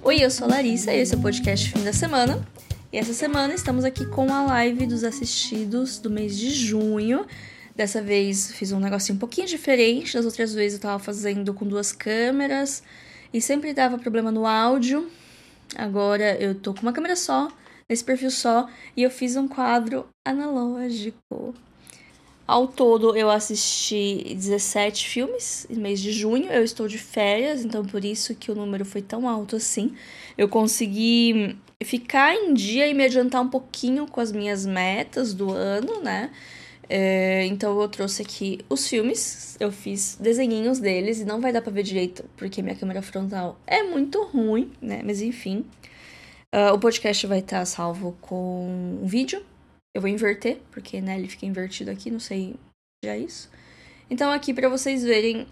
Oi, eu sou a Larissa e esse é o podcast Fim da Semana. E essa semana estamos aqui com a live dos assistidos do mês de junho. Dessa vez fiz um negocinho um pouquinho diferente. Das outras vezes eu tava fazendo com duas câmeras e sempre dava problema no áudio. Agora eu tô com uma câmera só, nesse perfil só, e eu fiz um quadro analógico. Ao todo, eu assisti 17 filmes no mês de junho. Eu estou de férias, então por isso que o número foi tão alto assim. Eu consegui ficar em dia e me adiantar um pouquinho com as minhas metas do ano, né? É, então eu trouxe aqui os filmes, eu fiz desenhinhos deles e não vai dar pra ver direito porque minha câmera frontal é muito ruim, né? Mas enfim. Uh, o podcast vai estar salvo com um vídeo eu vou inverter, porque né, ele fica invertido aqui, não sei já isso. Então aqui para vocês verem,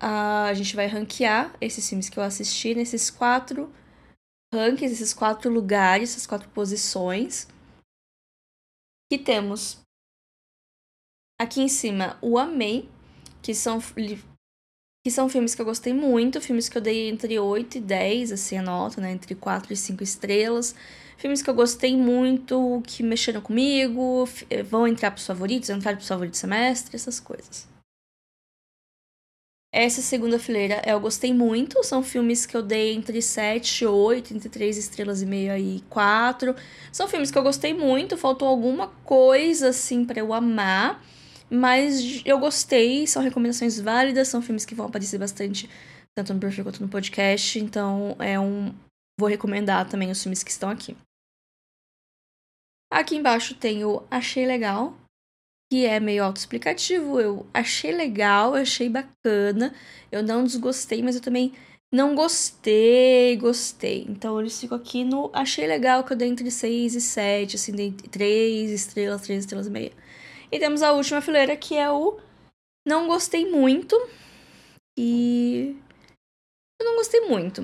a gente vai ranquear esses filmes que eu assisti nesses quatro rankings, esses quatro lugares, essas quatro posições. Que temos aqui em cima o Amei, que são que são filmes que eu gostei muito, filmes que eu dei entre 8 e 10, assim, a nota, né, entre 4 e 5 estrelas. Filmes que eu gostei muito, que mexeram comigo, eh, vão entrar pros favoritos, entrar pros favoritos semestre, essas coisas. Essa segunda fileira eu gostei muito, são filmes que eu dei entre 7 e 8, entre 3 estrelas e meia e 4. São filmes que eu gostei muito, faltou alguma coisa assim para eu amar, mas eu gostei, são recomendações válidas, são filmes que vão aparecer bastante tanto no perfil quanto no podcast, então é um vou recomendar também os filmes que estão aqui. Aqui embaixo tem o Achei Legal, que é meio autoexplicativo. Eu achei legal, achei bacana. Eu não desgostei, mas eu também não gostei, gostei. Então eles ficam aqui no achei legal, que eu dei entre 6 e 7, assim, dei 3 estrelas, 3 estrelas e meia. E temos a última fileira, que é o não gostei muito. E eu não gostei muito.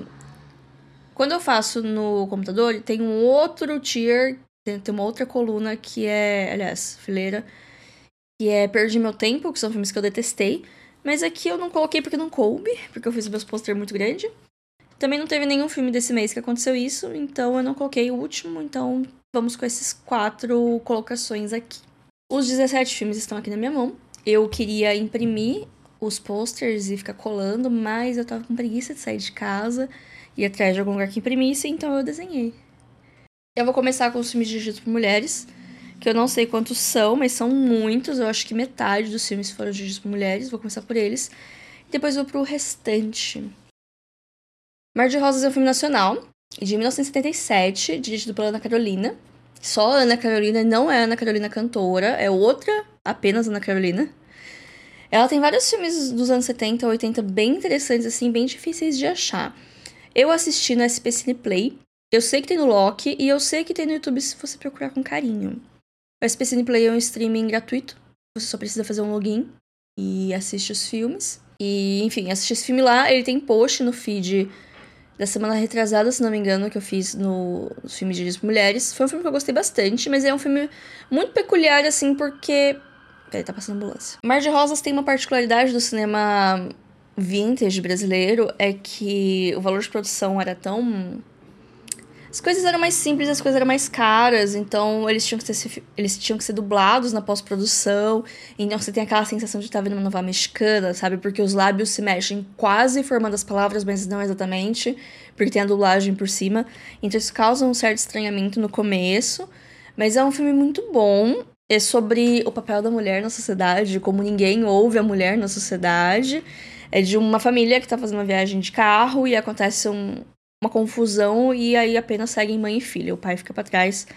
Quando eu faço no computador, tem um outro tier tem, uma outra coluna que é, aliás, fileira, que é Perdi Meu Tempo, que são filmes que eu detestei. Mas aqui eu não coloquei porque não coube, porque eu fiz meus pôster muito grande. Também não teve nenhum filme desse mês que aconteceu isso, então eu não coloquei o último, então vamos com esses quatro colocações aqui. Os 17 filmes estão aqui na minha mão. Eu queria imprimir os posters e ficar colando, mas eu tava com preguiça de sair de casa e atrás de algum lugar que imprimisse, então eu desenhei. Eu vou começar com os filmes dirigidos por mulheres, que eu não sei quantos são, mas são muitos. Eu acho que metade dos filmes foram dirigidos por mulheres. Vou começar por eles. E depois vou pro restante. Mar de Rosas é um filme nacional, de 1977, dirigido pela Ana Carolina. Só Ana Carolina, não é Ana Carolina cantora, é outra, apenas Ana Carolina. Ela tem vários filmes dos anos 70 80 bem interessantes, assim, bem difíceis de achar. Eu assisti no SP Cine Play, eu sei que tem no Loki e eu sei que tem no YouTube se você procurar com carinho. O SPCN Play é um streaming gratuito. Você só precisa fazer um login e assiste os filmes. E, enfim, assistir esse filme lá. Ele tem post no feed da semana retrasada, se não me engano, que eu fiz no, no filme de Mulheres. Foi um filme que eu gostei bastante, mas é um filme muito peculiar, assim, porque. Peraí, tá passando ambulância. Mar de Rosas tem uma particularidade do cinema vintage brasileiro: é que o valor de produção era tão as coisas eram mais simples, as coisas eram mais caras, então eles tinham que ser, eles tinham que ser dublados na pós-produção. Então você tem aquela sensação de estar vendo uma novela mexicana, sabe? Porque os lábios se mexem quase formando as palavras, mas não exatamente, porque tem a dublagem por cima. Então isso causa um certo estranhamento no começo, mas é um filme muito bom. É sobre o papel da mulher na sociedade, como ninguém ouve a mulher na sociedade. É de uma família que tá fazendo uma viagem de carro e acontece um, uma confusão e aí apenas seguem mãe e filha. O pai fica para trás.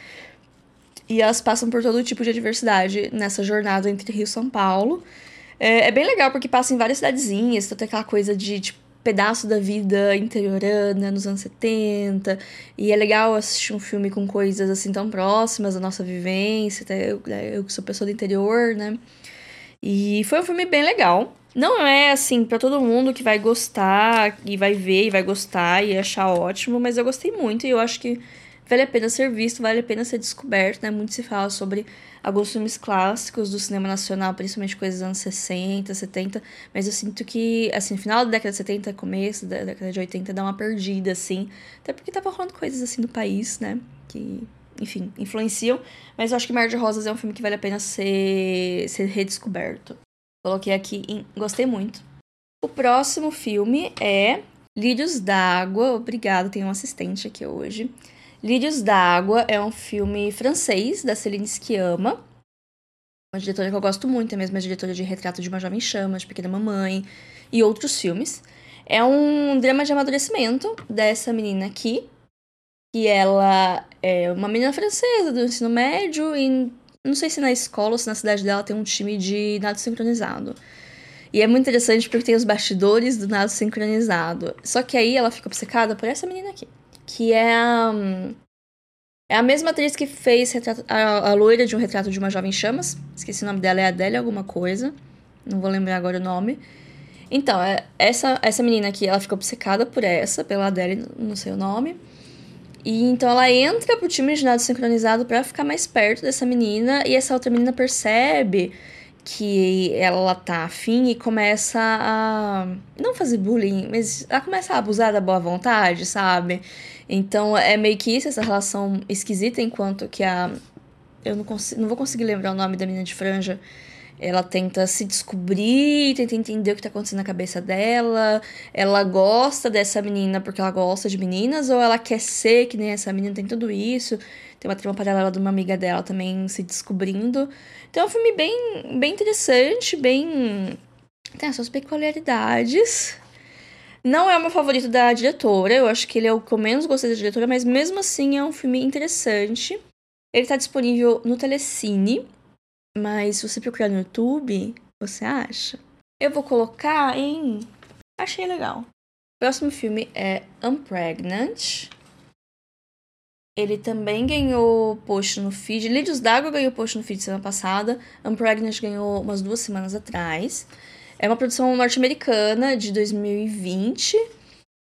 E elas passam por todo tipo de adversidade nessa jornada entre Rio e São Paulo. É, é bem legal porque passa em várias cidadezinhas, então tem aquela coisa de tipo, pedaço da vida interiorana nos anos 70. E é legal assistir um filme com coisas assim tão próximas da nossa vivência. Até eu, eu que sou pessoa do interior, né? E foi um filme bem legal. Não é assim para todo mundo que vai gostar e vai ver e vai gostar e achar ótimo, mas eu gostei muito e eu acho que vale a pena ser visto, vale a pena ser descoberto, né? Muito se fala sobre alguns filmes clássicos do cinema nacional, principalmente coisas dos anos 60, 70, mas eu sinto que, assim, final da década de 70, começo da década de 80, dá uma perdida, assim, até porque tava rolando coisas, assim, no país, né, que, enfim, influenciam, mas eu acho que Mar de Rosas é um filme que vale a pena ser, ser redescoberto. Coloquei aqui, em, gostei muito. O próximo filme é Lírios d'Água, obrigada, tem um assistente aqui hoje. Lírios d'Água é um filme francês da Céline Sciamma, uma diretora que eu gosto muito, é mesmo a diretora de Retrato de uma Jovem Chama, de Pequena Mamãe e outros filmes. É um drama de amadurecimento dessa menina aqui, que ela é uma menina francesa do ensino médio e não sei se na escola ou se na cidade dela tem um time de nado sincronizado. E é muito interessante porque tem os bastidores do nado sincronizado. Só que aí ela fica obcecada por essa menina aqui que é a, é a mesma atriz que fez retrato, a, a loira de um retrato de uma jovem chamas. Esqueci o nome dela, é Adélia alguma coisa. Não vou lembrar agora o nome. Então, é, essa, essa menina aqui, ela fica obcecada por essa, pela Adélia, não sei o nome. E então ela entra pro time de nado sincronizado para ficar mais perto dessa menina. E essa outra menina percebe que ela tá afim e começa a. Não fazer bullying, mas ela começa a abusar da boa vontade, sabe? Então é meio que isso, essa relação esquisita, enquanto que a. Eu não, consigo, não vou conseguir lembrar o nome da menina de franja. Ela tenta se descobrir, tenta entender o que tá acontecendo na cabeça dela. Ela gosta dessa menina porque ela gosta de meninas, ou ela quer ser que nem essa menina, tem tudo isso. Tem uma trama paralela de uma amiga dela também se descobrindo. Então é um filme bem, bem interessante, bem. tem as suas peculiaridades. Não é o meu favorito da diretora, eu acho que ele é o que eu menos gostei da diretora, mas mesmo assim é um filme interessante. Ele tá disponível no Telecine, mas se você procurar no YouTube, você acha? Eu vou colocar em. Achei legal. O próximo filme é Unpregnant. Ele também ganhou post no feed. Lídios d'Água ganhou post no feed semana passada. Unpregnant ganhou umas duas semanas atrás. É uma produção norte-americana de 2020.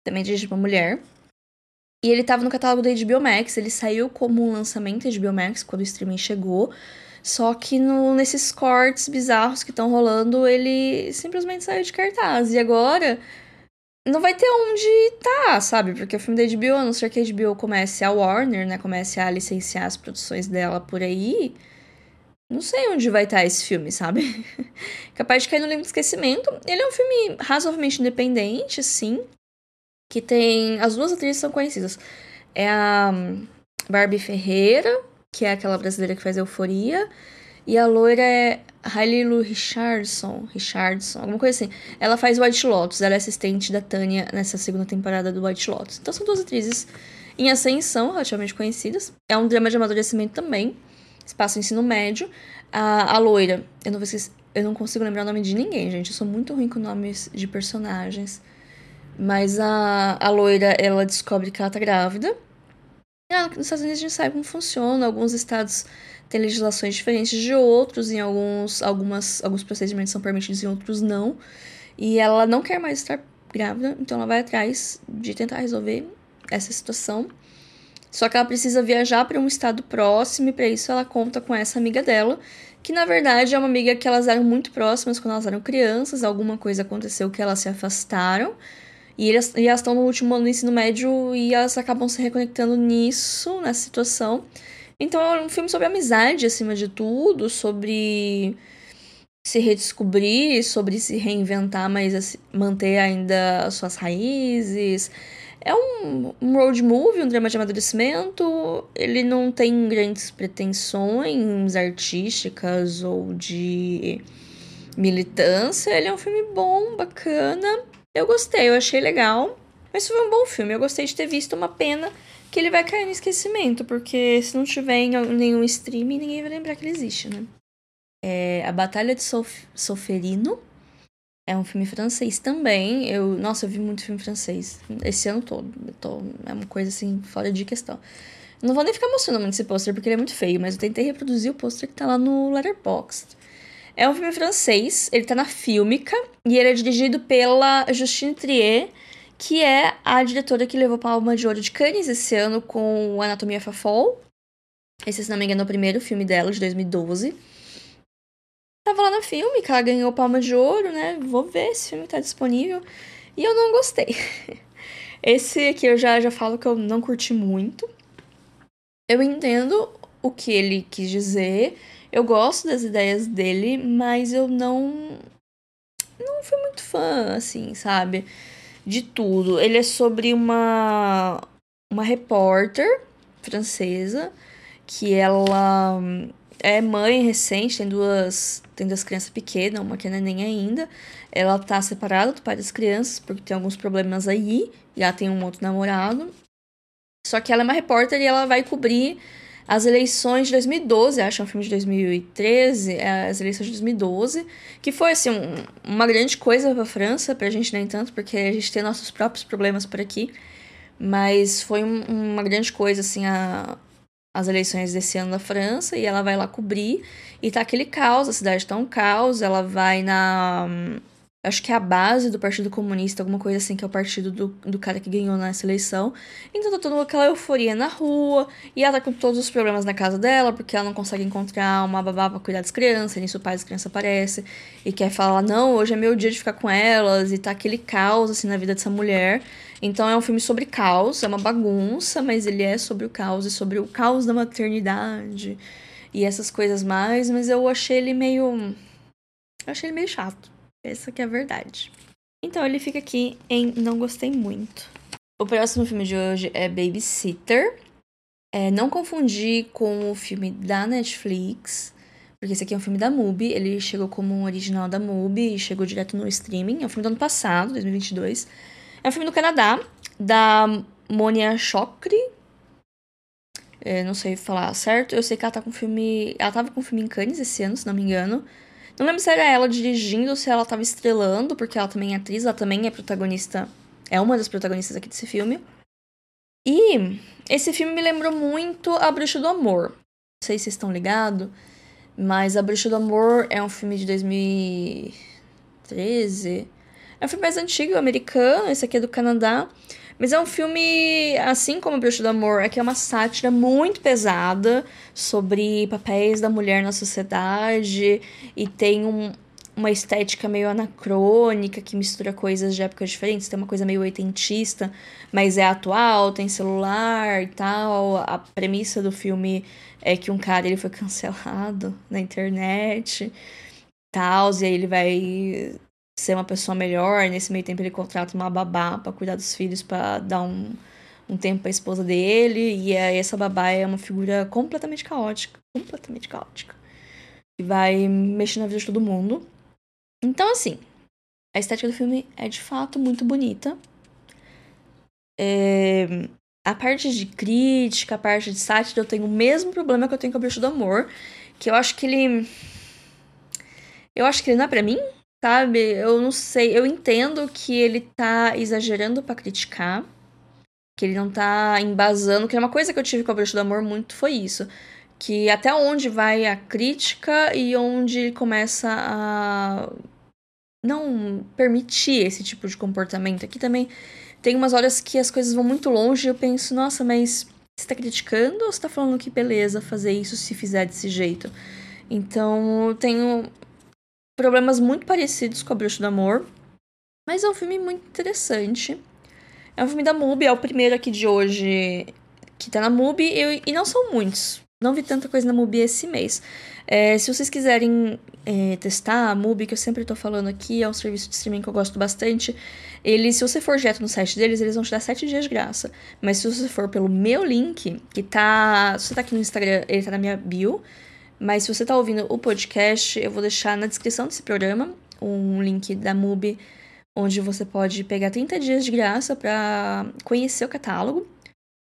Também dirigida por uma mulher. E ele estava no catálogo da HBO Max. Ele saiu como um lançamento da HBO Max quando o streaming chegou. Só que no, nesses cortes bizarros que estão rolando, ele simplesmente saiu de cartaz. E agora não vai ter onde tá, sabe? Porque o filme da HBO, a não ser que a HBO comece a Warner, né? Comece a licenciar as produções dela por aí. Não sei onde vai estar tá esse filme, sabe? Capaz de cair no livro de esquecimento. Ele é um filme razoavelmente independente, sim. Que tem. As duas atrizes são conhecidas. É a Barbie Ferreira, que é aquela brasileira que faz Euforia. E a loira é Halilu Richardson, Richardson, alguma coisa assim. Ela faz White Lotus, ela é assistente da Tânia nessa segunda temporada do White Lotus. Então são duas atrizes em ascensão, relativamente conhecidas. É um drama de amadurecimento também. Espaço ensino médio. A, a loira, eu não, vou eu não consigo lembrar o nome de ninguém, gente. Eu sou muito ruim com nomes de personagens. Mas a, a loira, ela descobre que ela tá grávida. E nos Estados Unidos a gente sabe como funciona. Alguns estados tem legislações diferentes de outros, em alguns, algumas, alguns procedimentos são permitidos, em outros não. E ela não quer mais estar grávida, então ela vai atrás de tentar resolver essa situação. Só que ela precisa viajar para um estado próximo e para isso ela conta com essa amiga dela, que na verdade é uma amiga que elas eram muito próximas quando elas eram crianças, alguma coisa aconteceu que elas se afastaram. E, elas, e elas estão no último ano do ensino médio e elas acabam se reconectando nisso, nessa situação. Então é um filme sobre amizade, acima de tudo, sobre se redescobrir, sobre se reinventar, mas assim, manter ainda as suas raízes. É um, um road movie, um drama de amadurecimento. Ele não tem grandes pretensões artísticas ou de militância. Ele é um filme bom, bacana. Eu gostei, eu achei legal. Mas foi um bom filme. Eu gostei de ter visto uma pena que ele vai cair no esquecimento, porque se não tiver em nenhum streaming, ninguém vai lembrar que ele existe, né? É A Batalha de Sof Soferino. É um filme francês também. Eu, nossa, eu vi muito filme francês esse ano todo. Tô, é uma coisa assim, fora de questão. Não vou nem ficar mostrando muito esse pôster porque ele é muito feio, mas eu tentei reproduzir o pôster que tá lá no Letterboxd. É um filme francês, ele tá na Fílmica e ele é dirigido pela Justine Trier, que é a diretora que levou Palma de Ouro de Cannes esse ano com Anatomia Fall. Esse, se não me engano, é o primeiro filme dela, de 2012. Tava lá no filme, que ela ganhou Palma de Ouro, né? Vou ver, esse filme tá disponível. E eu não gostei. Esse aqui eu já, já falo que eu não curti muito. Eu entendo o que ele quis dizer. Eu gosto das ideias dele, mas eu não. Não fui muito fã, assim, sabe? De tudo. Ele é sobre uma. Uma repórter francesa que ela é mãe recente, tem duas, tem duas crianças pequenas, uma que é neném ainda. Ela tá separada do pai das crianças porque tem alguns problemas aí, ela tem um outro namorado. Só que ela é uma repórter e ela vai cobrir as eleições de 2012, acho que é um filme de 2013, é, as eleições de 2012, que foi, assim, um, uma grande coisa pra França, pra gente nem tanto, porque a gente tem nossos próprios problemas por aqui, mas foi um, uma grande coisa, assim, a, as eleições desse ano na França, e ela vai lá cobrir, e tá aquele caos, a cidade tá um caos, ela vai na acho que é a base do Partido Comunista, alguma coisa assim, que é o partido do, do cara que ganhou nessa eleição. Então tá toda aquela euforia na rua, e ela tá com todos os problemas na casa dela, porque ela não consegue encontrar uma babá pra cuidar das crianças, e nisso o pai das crianças aparece, e quer falar, não, hoje é meu dia de ficar com elas, e tá aquele caos, assim, na vida dessa mulher. Então é um filme sobre caos, é uma bagunça, mas ele é sobre o caos, e sobre o caos da maternidade, e essas coisas mais, mas eu achei ele meio... Eu achei ele meio chato. Essa que é a verdade. Então ele fica aqui em Não Gostei Muito. O próximo filme de hoje é Babysitter. É, não confundir com o filme da Netflix, porque esse aqui é um filme da MUBI. Ele chegou como um original da MUBI e chegou direto no streaming. É um filme do ano passado, 2022. É um filme do Canadá, da Monia Chokri. É, não sei falar certo. Eu sei que ela tá com filme. Ela tava com filme em Cannes esse ano, se não me engano. Não lembro se era ela dirigindo ou se ela tava estrelando, porque ela também é atriz, ela também é protagonista. É uma das protagonistas aqui desse filme. E esse filme me lembrou muito A Bruxa do Amor. Não sei se vocês estão ligados, mas A Bruxa do Amor é um filme de 2013. É um filme mais antigo, americano, esse aqui é do Canadá. Mas é um filme, assim como o Bruxo do Amor, é que é uma sátira muito pesada sobre papéis da mulher na sociedade e tem um, uma estética meio anacrônica que mistura coisas de épocas diferentes. Tem uma coisa meio oitentista, mas é atual, tem celular e tal. A premissa do filme é que um cara ele foi cancelado na internet, tal, e aí ele vai ser uma pessoa melhor. Nesse meio tempo ele contrata uma babá para cuidar dos filhos, para dar um, um tempo para a esposa dele. E aí essa babá é uma figura completamente caótica, completamente caótica. E vai mexer na vida de todo mundo. Então, assim, a estética do filme é de fato muito bonita. É... A parte de crítica, a parte de sátira, eu tenho o mesmo problema que eu tenho com o Bicho do Amor. Que eu acho que ele. Eu acho que ele não é pra mim, Sabe, eu não sei, eu entendo que ele tá exagerando para criticar, que ele não tá embasando, que é uma coisa que eu tive com a Bruxa do Amor muito foi isso, que até onde vai a crítica e onde ele começa a não permitir esse tipo de comportamento. Aqui também tem umas horas que as coisas vão muito longe e eu penso, nossa, mas você tá criticando ou você tá falando que beleza fazer isso se fizer desse jeito? Então, eu tenho problemas muito parecidos com A Bruxa do Amor. Mas é um filme muito interessante. É um filme da MUBI, é o primeiro aqui de hoje que tá na MUBI. E, e não são muitos. Não vi tanta coisa na MUBI esse mês. É, se vocês quiserem é, testar a MUBI, que eu sempre tô falando aqui, é um serviço de streaming que eu gosto bastante. Eles, se você for direto no site deles, eles vão te dar 7 dias de graça. Mas se você for pelo meu link, que tá. Se você tá aqui no Instagram, ele tá na minha bio. Mas se você está ouvindo o podcast, eu vou deixar na descrição desse programa um link da MUBI, onde você pode pegar 30 dias de graça para conhecer o catálogo.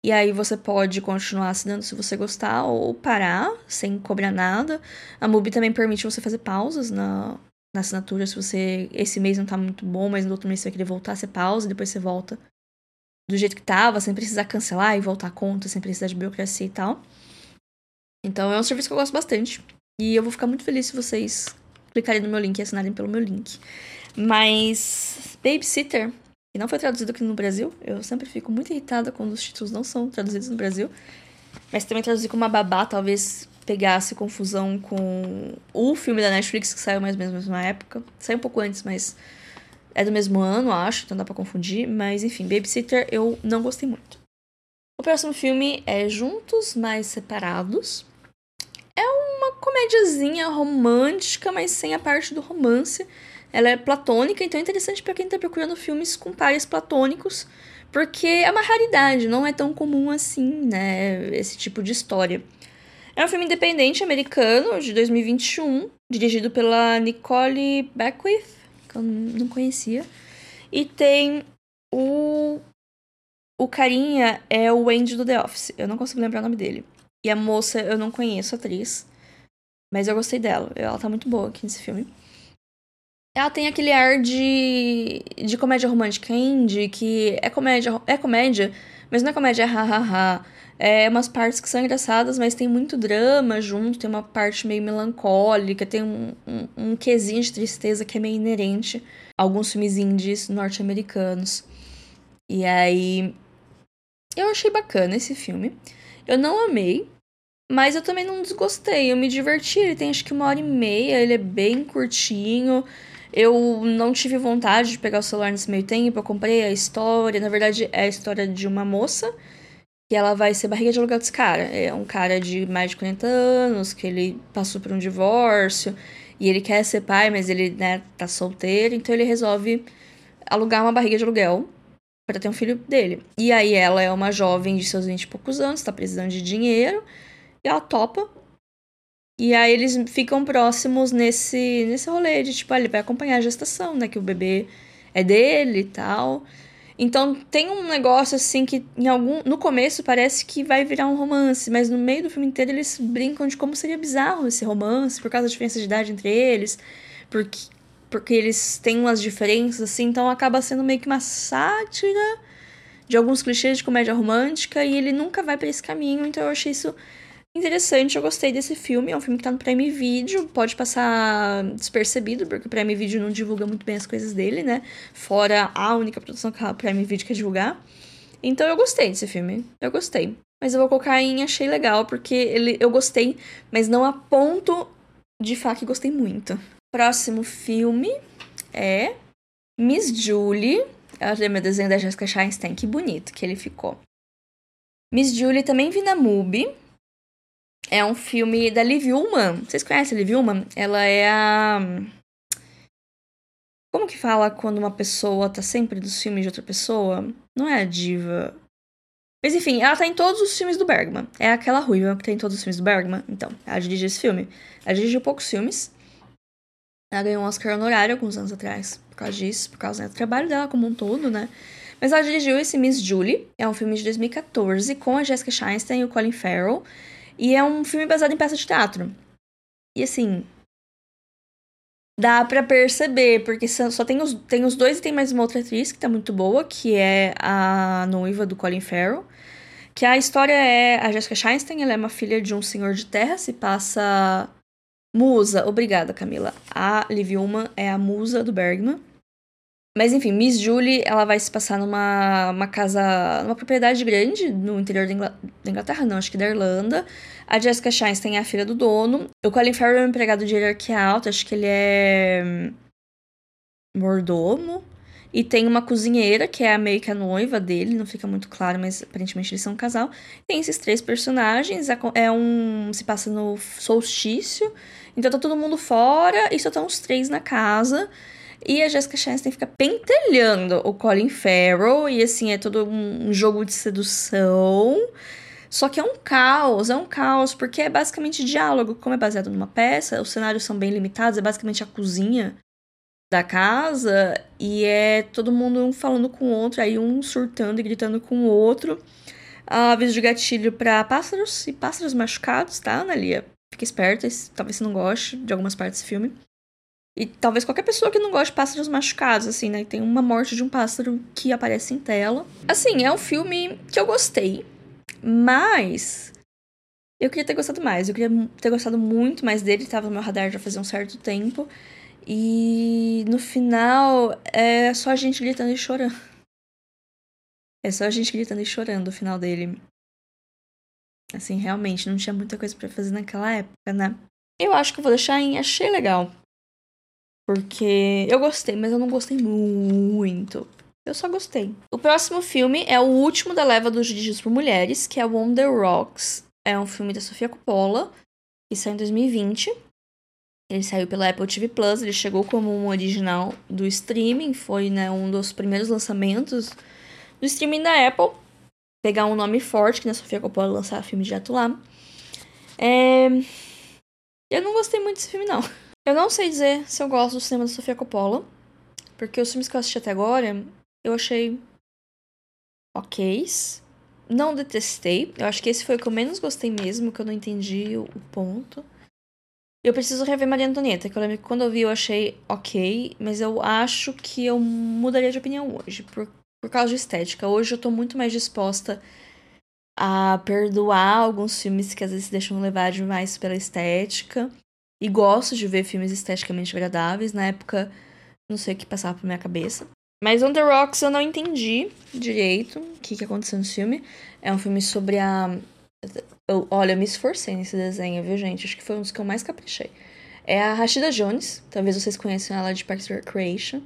E aí você pode continuar assinando se você gostar ou parar sem cobrar nada. A MUBI também permite você fazer pausas na, na assinatura se você esse mês não tá muito bom, mas no outro mês você vai querer voltar, você pausa e depois você volta do jeito que tava, sem precisar cancelar e voltar a conta, sem precisar de burocracia e tal. Então é um serviço que eu gosto bastante. E eu vou ficar muito feliz se vocês clicarem no meu link e assinarem pelo meu link. Mas Babysitter que não foi traduzido aqui no Brasil. Eu sempre fico muito irritada quando os títulos não são traduzidos no Brasil. Mas também traduzir com uma babá talvez pegasse confusão com o filme da Netflix que saiu mais ou menos na mesma época. Saiu um pouco antes, mas é do mesmo ano, acho, então dá pra confundir. Mas enfim, Babysitter eu não gostei muito. O próximo filme é Juntos, mas Separados. É uma comediazinha romântica, mas sem a parte do romance. Ela é platônica, então é interessante para quem tá procurando filmes com pares platônicos, porque é uma raridade, não é tão comum assim, né, esse tipo de história. É um filme independente americano de 2021, dirigido pela Nicole Beckwith, que eu não conhecia. E tem o. O carinha é o Andy do The Office. Eu não consigo lembrar o nome dele. E a moça, eu não conheço a atriz. Mas eu gostei dela. Ela tá muito boa aqui nesse filme. Ela tem aquele ar de, de comédia romântica indie, que é comédia, é comédia, mas não é comédia hahaha. É umas partes que são engraçadas, mas tem muito drama junto, tem uma parte meio melancólica, tem um, um, um quesinho de tristeza que é meio inerente a alguns filmes indies norte-americanos. E aí. Eu achei bacana esse filme. Eu não amei, mas eu também não desgostei. Eu me diverti. Ele tem acho que uma hora e meia, ele é bem curtinho. Eu não tive vontade de pegar o celular nesse meio tempo. Eu comprei a história. Na verdade, é a história de uma moça que ela vai ser barriga de aluguel desse cara. É um cara de mais de 40 anos, que ele passou por um divórcio e ele quer ser pai, mas ele, né, tá solteiro, então ele resolve alugar uma barriga de aluguel para ter um filho dele. E aí ela é uma jovem de seus 20 e poucos anos, tá precisando de dinheiro, e ela topa. E aí eles ficam próximos nesse nesse rolê de tipo, ah, ele vai acompanhar a gestação, né, que o bebê é dele e tal. Então tem um negócio assim que em algum no começo parece que vai virar um romance, mas no meio do filme inteiro eles brincam de como seria bizarro esse romance por causa da diferença de idade entre eles, porque porque eles têm umas diferenças assim, então acaba sendo meio que uma sátira de alguns clichês de comédia romântica e ele nunca vai para esse caminho, então eu achei isso interessante, eu gostei desse filme. É um filme que tá no Prime Video, pode passar despercebido, porque o Prime Video não divulga muito bem as coisas dele, né? Fora a única produção que a Prime Video quer divulgar. Então eu gostei desse filme. Eu gostei. Mas eu vou colocar em achei legal, porque ele, eu gostei, mas não a ponto de falar que gostei muito. Próximo filme é Miss Julie. Ela tem meu desenho da Jessica Chastain, que bonito que ele ficou. Miss Julie também vi na MUBI, é um filme da Liv Ullmann. Vocês conhecem a Liv Ullmann? Ela é a. Como que fala quando uma pessoa tá sempre nos filmes de outra pessoa? Não é a diva. Mas enfim, ela tá em todos os filmes do Bergman. É aquela ruiva que tem em todos os filmes do Bergman. Então, ela dirigiu esse filme. Ela dirigiu poucos filmes. Ela ganhou um Oscar honorário alguns anos atrás. Por causa disso, por causa do trabalho dela como um todo, né? Mas ela dirigiu esse Miss Julie. É um filme de 2014 com a Jessica Chastain e o Colin Farrell. E é um filme baseado em peça de teatro. E assim. Dá para perceber, porque só tem os, tem os dois e tem mais uma outra atriz que tá muito boa, que é a noiva do Colin Farrell. Que a história é. A Jessica Chastain, ela é uma filha de um senhor de terra, se passa. Musa, obrigada Camila. A Liv Ullmann é a musa do Bergman. Mas enfim, Miss Julie, ela vai se passar numa uma casa, numa propriedade grande no interior da, Inglaterra, não, acho que da Irlanda. A Jessica Chastain é a filha do dono. O Colin Farrell é um empregado de hierarquia alta, acho que ele é hum, mordomo. E tem uma cozinheira, que é a meio que a noiva dele, não fica muito claro, mas aparentemente eles são um casal. Tem esses três personagens, é um. se passa no solstício. Então tá todo mundo fora e só estão os três na casa. E a Jessica Chastain fica pentelhando o Colin Farrell. E assim, é todo um jogo de sedução. Só que é um caos, é um caos, porque é basicamente diálogo. Como é baseado numa peça, os cenários são bem limitados, é basicamente a cozinha da casa. E é todo mundo um falando com o outro, aí um surtando e gritando com o outro. Aviso de gatilho para pássaros e pássaros machucados, tá, Analia? Fique esperta, talvez você não goste de algumas partes do filme. E talvez qualquer pessoa que não goste de pássaros machucados, assim, né? Tem uma morte de um pássaro que aparece em tela. Assim, é um filme que eu gostei, mas eu queria ter gostado mais. Eu queria ter gostado muito mais dele, tava no meu radar já fazia um certo tempo. E no final é só a gente gritando e chorando. É só a gente gritando e chorando o final dele. Assim, realmente, não tinha muita coisa para fazer naquela época, né? Eu acho que eu vou deixar em achei legal. Porque eu gostei, mas eu não gostei muito. Eu só gostei. O próximo filme é o último da leva dos dirigidos por mulheres, que é Wonder Rocks. É um filme da Sofia Coppola, que saiu em 2020. Ele saiu pela Apple TV Plus, ele chegou como um original do streaming, foi né, um dos primeiros lançamentos do streaming da Apple. Pegar um nome forte, que na Sofia Coppola lançar filme direto lá. É... Eu não gostei muito desse filme, não. Eu não sei dizer se eu gosto do cinema da Sofia Coppola, porque os filmes que eu assisti até agora, eu achei ok. Não detestei. Eu acho que esse foi o que eu menos gostei mesmo, que eu não entendi o ponto. Eu preciso rever Maria Antonieta, que eu lembro que quando eu vi eu achei ok, mas eu acho que eu mudaria de opinião hoje, por, por causa de estética. Hoje eu tô muito mais disposta a perdoar alguns filmes que às vezes se deixam levar demais pela estética. E gosto de ver filmes esteticamente agradáveis. Na época, não sei o que passava pela minha cabeça. Mas On The Rocks eu não entendi direito o que, que aconteceu no filme. É um filme sobre a. Eu, olha, eu me esforcei nesse desenho, viu, gente? Acho que foi um dos que eu mais caprichei. É a Rashida Jones, talvez vocês conheçam ela de Parks and Recreation.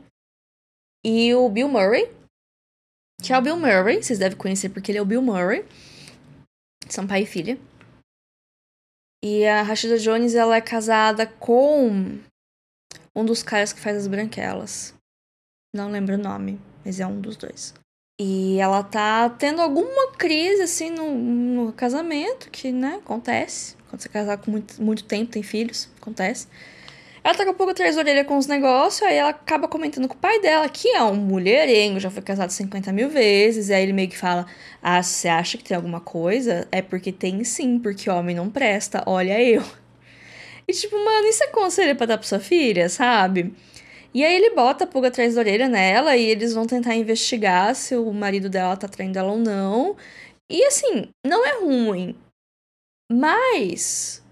E o Bill Murray, que é o Bill Murray, vocês devem conhecer porque ele é o Bill Murray. São pai e filha. E a Rashida Jones, ela é casada com um dos caras que faz as branquelas. Não lembro o nome, mas é um dos dois. E ela tá tendo alguma crise, assim, no, no casamento, que, né, acontece. Quando você casar com muito, muito tempo, tem filhos, acontece. Ela tá com um pouco atrás da orelha com os negócios, aí ela acaba comentando com o pai dela, que é um mulherengo, já foi casado 50 mil vezes, e aí ele meio que fala: Ah, você acha que tem alguma coisa? É porque tem sim, porque homem não presta, olha eu. E tipo, mano, isso é conselho pra dar pra sua filha, sabe? E aí ele bota a pulga atrás da orelha nela e eles vão tentar investigar se o marido dela tá traindo ela ou não. E assim, não é ruim. Mas.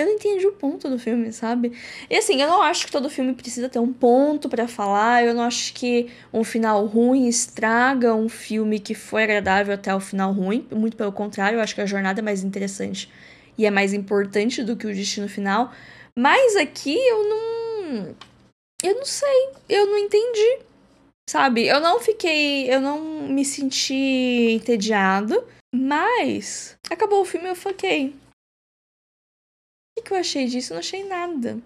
Eu não entendi o ponto do filme, sabe? E assim, eu não acho que todo filme precisa ter um ponto para falar. Eu não acho que um final ruim estraga um filme que foi agradável até o final ruim. Muito pelo contrário, eu acho que a jornada é mais interessante e é mais importante do que o destino final. Mas aqui eu não eu não sei, eu não entendi. Sabe? Eu não fiquei. Eu não me senti entediado. Mas acabou o filme eu foquei. O que eu achei disso? Eu não achei nada. Não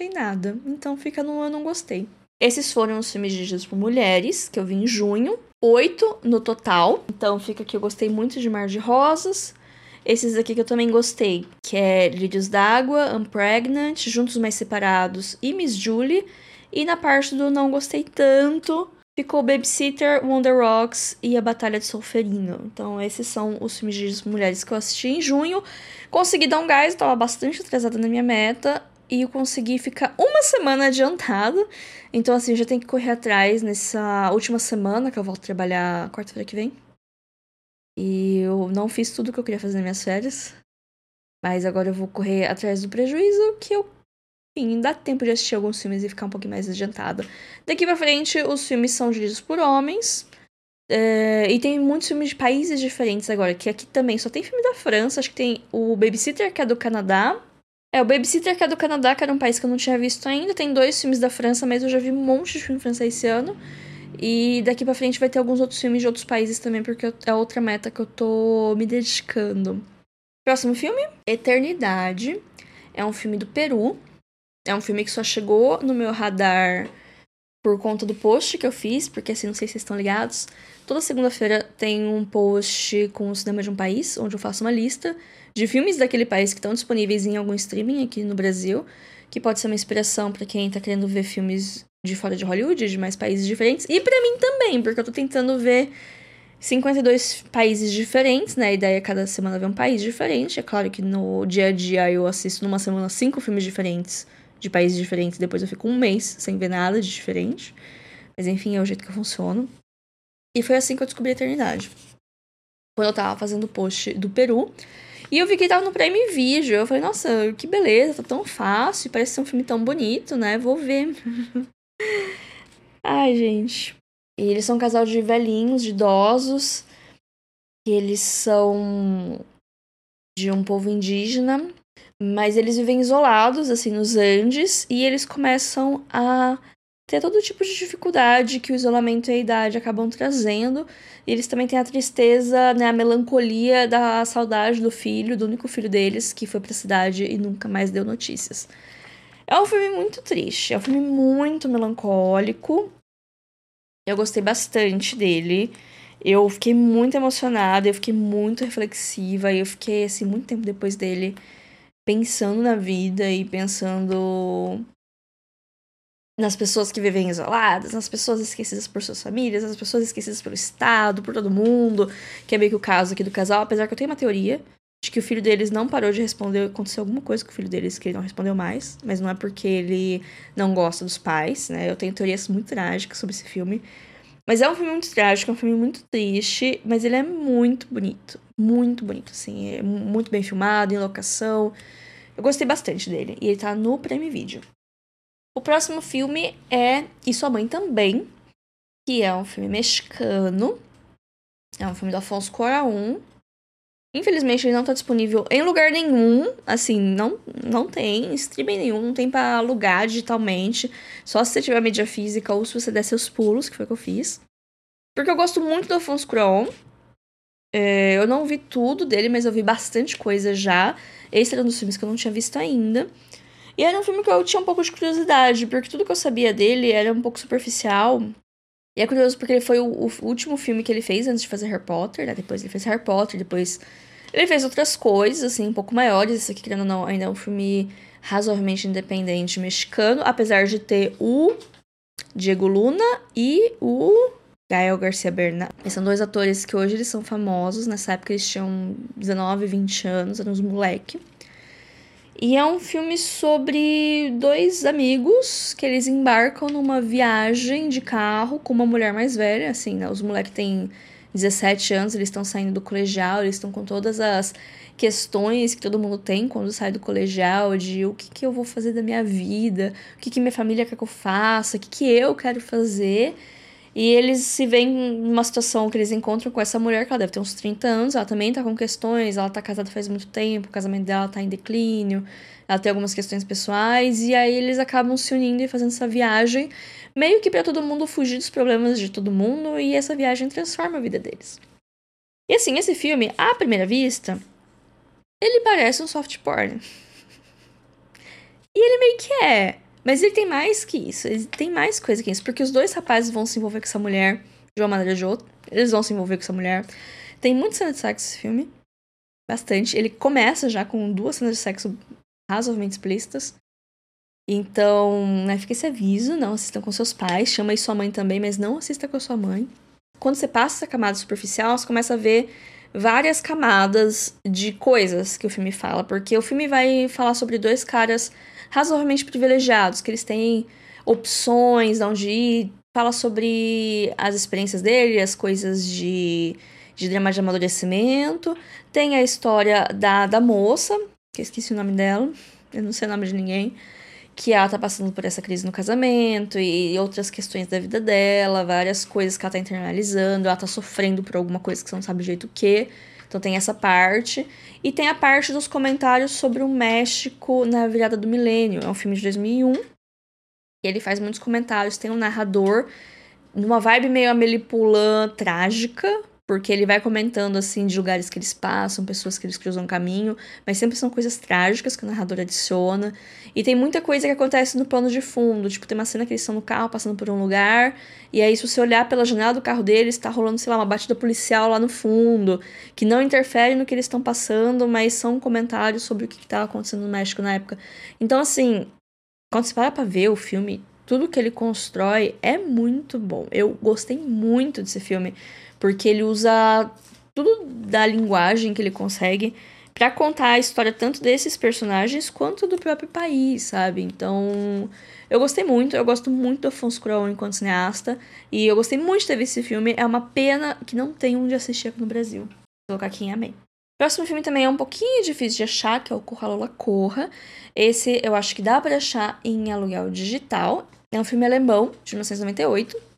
achei nada. Então fica no eu não gostei. Esses foram os filmes dirigidos por mulheres, que eu vi em junho. Oito no total. Então fica que eu gostei muito de Mar de Rosas. Esses aqui que eu também gostei, que é Lírios d'Água, Unpregnant, Juntos Mais Separados e Miss Julie. E na parte do não gostei tanto, ficou Babysitter, Wonder Rocks e A Batalha de Solferino. Então esses são os filmes de mulheres que eu assisti em junho. Consegui dar um gás, estava bastante atrasada na minha meta. E eu consegui ficar uma semana adiantado. Então, assim, já tenho que correr atrás nessa última semana, que eu volto trabalhar quarta-feira que vem. E eu não fiz tudo o que eu queria fazer nas minhas férias. Mas agora eu vou correr atrás do prejuízo que eu. Enfim, dá tempo de assistir alguns filmes e ficar um pouquinho mais adiantada. Daqui pra frente, os filmes são dirigidos por homens. É, e tem muitos filmes de países diferentes agora, que aqui também só tem filme da França. Acho que tem o Babysitter, que é do Canadá. É, o Babysitter, que é do Canadá, que era um país que eu não tinha visto ainda. Tem dois filmes da França, mas eu já vi um monte de filme francês esse ano. E daqui para frente vai ter alguns outros filmes de outros países também, porque é outra meta que eu tô me dedicando. Próximo filme: Eternidade. É um filme do Peru. É um filme que só chegou no meu radar por conta do post que eu fiz, porque assim, não sei se vocês estão ligados. Toda segunda-feira tem um post com o cinema de um país, onde eu faço uma lista de filmes daquele país que estão disponíveis em algum streaming aqui no Brasil, que pode ser uma inspiração para quem tá querendo ver filmes de fora de Hollywood, de mais países diferentes. E para mim também, porque eu tô tentando ver 52 países diferentes, né? A ideia é cada semana ver um país diferente. É claro que no dia a dia eu assisto numa semana cinco filmes diferentes, de países diferentes, depois eu fico um mês sem ver nada de diferente. Mas enfim, é o jeito que eu funciono. E foi assim que eu descobri a eternidade. Quando eu tava fazendo o post do Peru. E eu vi que tava no Prime Video. Eu falei, nossa, que beleza, tá tão fácil, parece ser um filme tão bonito, né? Vou ver. Ai, gente. E eles são um casal de velhinhos, de idosos. Eles são de um povo indígena, mas eles vivem isolados, assim, nos Andes, e eles começam a ter todo tipo de dificuldade que o isolamento e a idade acabam trazendo. E eles também têm a tristeza, né, a melancolia da saudade do filho, do único filho deles, que foi pra cidade e nunca mais deu notícias. É um filme muito triste, é um filme muito melancólico. Eu gostei bastante dele. Eu fiquei muito emocionada, eu fiquei muito reflexiva, eu fiquei, assim, muito tempo depois dele pensando na vida e pensando nas pessoas que vivem isoladas, nas pessoas esquecidas por suas famílias, nas pessoas esquecidas pelo Estado, por todo mundo, que é meio que o caso aqui do casal, apesar que eu tenho uma teoria de que o filho deles não parou de responder, aconteceu alguma coisa com o filho deles que ele não respondeu mais, mas não é porque ele não gosta dos pais, né? Eu tenho teorias muito trágicas sobre esse filme. Mas é um filme muito trágico, é um filme muito triste, mas ele é muito bonito, muito bonito, assim, é muito bem filmado, em locação. Eu gostei bastante dele, e ele tá no Prime Video. O próximo filme é E Sua Mãe Também, que é um filme mexicano. É um filme do Afonso Cuarón. Infelizmente ele não tá disponível em lugar nenhum, assim, não, não tem streaming nenhum, não tem para alugar digitalmente, só se você tiver mídia física ou se você der seus pulos, que foi o que eu fiz. Porque eu gosto muito do Afonso Cuarón. É, eu não vi tudo dele, mas eu vi bastante coisa já. Esse era um dos filmes que eu não tinha visto ainda. E era um filme que eu tinha um pouco de curiosidade, porque tudo que eu sabia dele era um pouco superficial. E é curioso porque ele foi o, o último filme que ele fez antes de fazer Harry Potter, né? Depois ele fez Harry Potter, depois ele fez outras coisas, assim, um pouco maiores. Esse aqui, querendo ou não, ainda é um filme razoavelmente independente mexicano, apesar de ter o Diego Luna e o Gael Garcia Bernal. São dois atores que hoje eles são famosos. Nessa época eles tinham 19, 20 anos, eram uns moleque. E é um filme sobre dois amigos que eles embarcam numa viagem de carro com uma mulher mais velha, assim, né? Os moleques têm 17 anos, eles estão saindo do colegial, eles estão com todas as questões que todo mundo tem quando sai do colegial, de o que, que eu vou fazer da minha vida, o que, que minha família quer que eu faça, o que, que eu quero fazer. E eles se veem numa situação que eles encontram com essa mulher, que ela deve ter uns 30 anos, ela também tá com questões, ela tá casada faz muito tempo, o casamento dela tá em declínio, ela tem algumas questões pessoais, e aí eles acabam se unindo e fazendo essa viagem, meio que para todo mundo fugir dos problemas de todo mundo, e essa viagem transforma a vida deles. E assim, esse filme, à primeira vista, ele parece um soft porn. E ele meio que é. Mas ele tem mais que isso. Ele tem mais coisa que isso. Porque os dois rapazes vão se envolver com essa mulher de uma maneira ou de outra. Eles vão se envolver com essa mulher. Tem muita cena de sexo esse filme. Bastante. Ele começa já com duas cenas de sexo razoavelmente explícitas. Então, né, fica esse aviso, não assistam com seus pais, chama aí sua mãe também, mas não assista com a sua mãe. Quando você passa essa camada superficial, você começa a ver várias camadas de coisas que o filme fala, porque o filme vai falar sobre dois caras razoavelmente privilegiados, que eles têm opções onde ir, fala sobre as experiências dele, as coisas de, de drama de amadurecimento. Tem a história da, da moça, que eu esqueci o nome dela, eu não sei o nome de ninguém, que ela tá passando por essa crise no casamento e outras questões da vida dela, várias coisas que ela tá internalizando, ela tá sofrendo por alguma coisa que você não sabe o jeito que. Então tem essa parte. E tem a parte dos comentários sobre o México na virada do milênio. É um filme de 2001. E ele faz muitos comentários. Tem um narrador numa vibe meio Amélie Poulain trágica, porque ele vai comentando assim de lugares que eles passam, pessoas que eles cruzam caminho, mas sempre são coisas trágicas que o narrador adiciona. E tem muita coisa que acontece no plano de fundo, tipo, tem uma cena que eles estão no carro passando por um lugar, e aí se você olhar pela janela do carro deles, tá rolando, sei lá, uma batida policial lá no fundo, que não interfere no que eles estão passando, mas são comentários sobre o que estava acontecendo no México na época. Então, assim, quando você para pra ver o filme, tudo que ele constrói é muito bom. Eu gostei muito desse filme porque ele usa tudo da linguagem que ele consegue para contar a história tanto desses personagens quanto do próprio país, sabe? Então, eu gostei muito, eu gosto muito do Afonso Cuarón enquanto cineasta, e eu gostei muito de ter visto esse filme. É uma pena que não tem onde assistir aqui no Brasil. Vou colocar aqui em amém. Próximo filme também é um pouquinho difícil de achar, que é o Corra Lola Corra. Esse eu acho que dá para achar em aluguel digital. É um filme alemão, de 1998.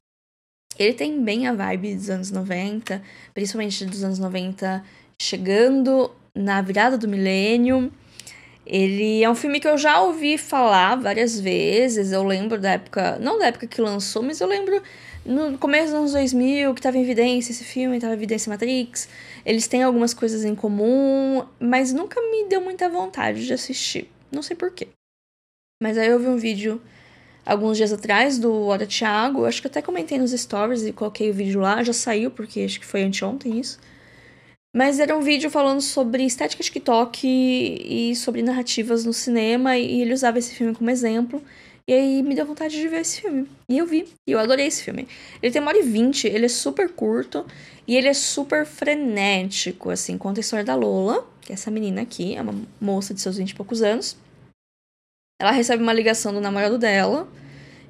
Ele tem bem a vibe dos anos 90, principalmente dos anos 90, chegando na virada do milênio. Ele é um filme que eu já ouvi falar várias vezes. Eu lembro da época, não da época que lançou, mas eu lembro no começo dos anos 2000 que estava em evidência esse filme, estava em evidência Matrix. Eles têm algumas coisas em comum, mas nunca me deu muita vontade de assistir. Não sei porquê. Mas aí eu vi um vídeo alguns dias atrás do Hora Thiago. Acho que até comentei nos stories e coloquei o vídeo lá. Já saiu, porque acho que foi anteontem isso. Mas era um vídeo falando sobre estética TikTok e, sobre narrativas no cinema. E ele usava esse filme como exemplo. E aí me deu vontade de ver esse filme. E eu vi. E eu adorei esse filme. Ele tem uma hora e vinte, ele é super curto. E ele é super frenético, assim. Conta a história da Lola, que é essa menina aqui. É uma moça de seus vinte e poucos anos ela recebe uma ligação do namorado dela,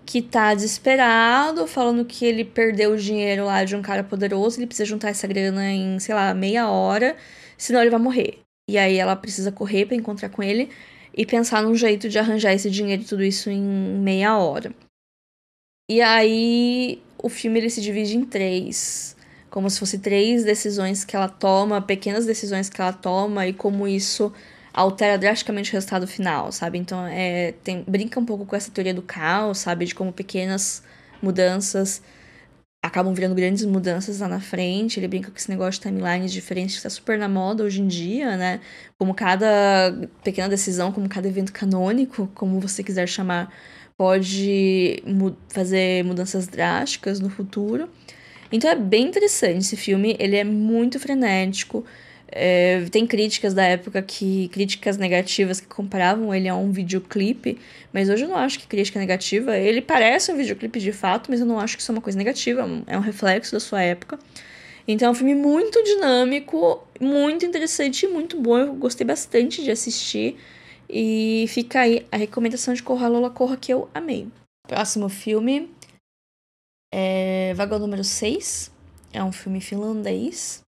que tá desesperado, falando que ele perdeu o dinheiro lá de um cara poderoso, ele precisa juntar essa grana em, sei lá, meia hora, senão ele vai morrer. E aí ela precisa correr para encontrar com ele e pensar num jeito de arranjar esse dinheiro e tudo isso em meia hora. E aí o filme ele se divide em três, como se fosse três decisões que ela toma, pequenas decisões que ela toma e como isso altera drasticamente o resultado final, sabe? Então, é, tem, brinca um pouco com essa teoria do caos, sabe? De como pequenas mudanças acabam virando grandes mudanças lá na frente. Ele brinca com esse negócio de timelines diferentes que está super na moda hoje em dia, né? Como cada pequena decisão, como cada evento canônico, como você quiser chamar, pode mu fazer mudanças drásticas no futuro. Então é bem interessante esse filme, ele é muito frenético. É, tem críticas da época que. críticas negativas que comparavam ele a um videoclipe, mas hoje eu não acho que crítica negativa. Ele parece um videoclipe de fato, mas eu não acho que isso é uma coisa negativa, é um reflexo da sua época. Então é um filme muito dinâmico, muito interessante e muito bom. Eu gostei bastante de assistir. E fica aí a recomendação de Corra Lola Corra que eu amei. Próximo filme é Vagão número 6. É um filme finlandês.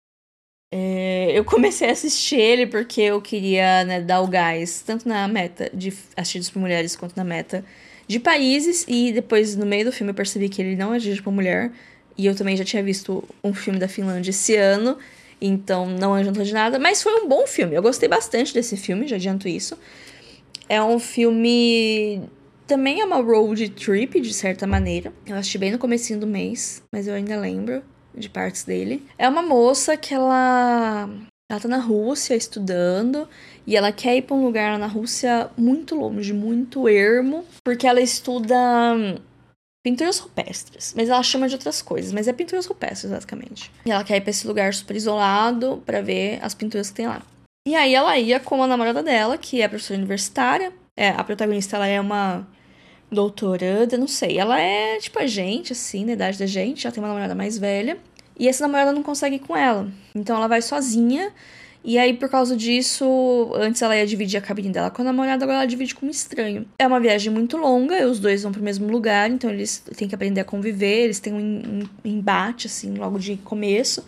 É, eu comecei a assistir ele porque eu queria né, dar o gás, tanto na meta de assistidos por mulheres quanto na meta de países. E depois, no meio do filme, eu percebi que ele não é dirigido por mulher. E eu também já tinha visto um filme da Finlândia esse ano. Então não adiantou de nada. Mas foi um bom filme. Eu gostei bastante desse filme, já adianto isso. É um filme. Também é uma road trip, de certa maneira. Eu assisti bem no comecinho do mês, mas eu ainda lembro de partes dele. É uma moça que ela ela tá na Rússia estudando e ela quer ir para um lugar na Rússia muito longe, muito ermo, porque ela estuda hum, pinturas rupestres, mas ela chama de outras coisas, mas é pinturas rupestres basicamente. E ela quer ir para esse lugar super isolado para ver as pinturas que tem lá. E aí ela ia com a namorada dela, que é professora universitária. É, a protagonista ela é uma doutoranda, não sei. Ela é tipo a gente, assim, na idade da gente, já tem uma namorada mais velha. E essa namorada não consegue ir com ela. Então ela vai sozinha. E aí, por causa disso, antes ela ia dividir a cabine dela com a namorada, agora ela divide com um estranho. É uma viagem muito longa, e os dois vão pro mesmo lugar, então eles têm que aprender a conviver, eles têm um embate, assim, logo de começo.